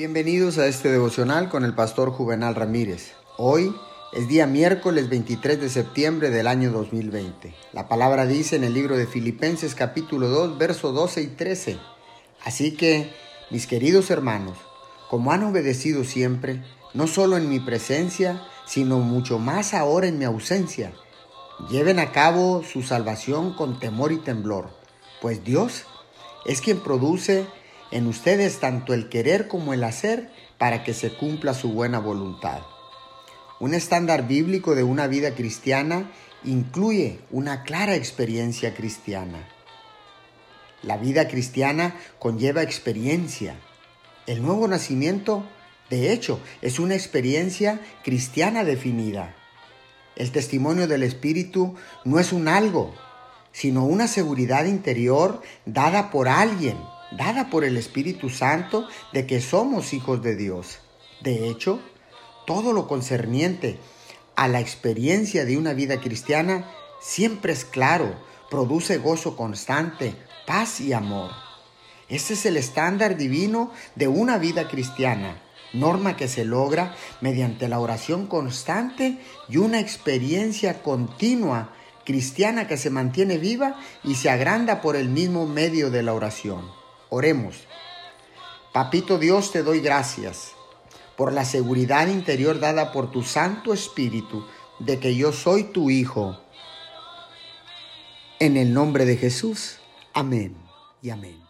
Bienvenidos a este devocional con el pastor Juvenal Ramírez. Hoy es día miércoles 23 de septiembre del año 2020. La palabra dice en el libro de Filipenses capítulo 2, versos 12 y 13. Así que, mis queridos hermanos, como han obedecido siempre, no solo en mi presencia, sino mucho más ahora en mi ausencia, lleven a cabo su salvación con temor y temblor, pues Dios es quien produce en ustedes tanto el querer como el hacer para que se cumpla su buena voluntad. Un estándar bíblico de una vida cristiana incluye una clara experiencia cristiana. La vida cristiana conlleva experiencia. El nuevo nacimiento, de hecho, es una experiencia cristiana definida. El testimonio del Espíritu no es un algo, sino una seguridad interior dada por alguien dada por el Espíritu Santo de que somos hijos de Dios. De hecho, todo lo concerniente a la experiencia de una vida cristiana siempre es claro, produce gozo constante, paz y amor. Ese es el estándar divino de una vida cristiana, norma que se logra mediante la oración constante y una experiencia continua cristiana que se mantiene viva y se agranda por el mismo medio de la oración. Oremos. Papito Dios, te doy gracias por la seguridad interior dada por tu Santo Espíritu de que yo soy tu Hijo. En el nombre de Jesús. Amén y amén.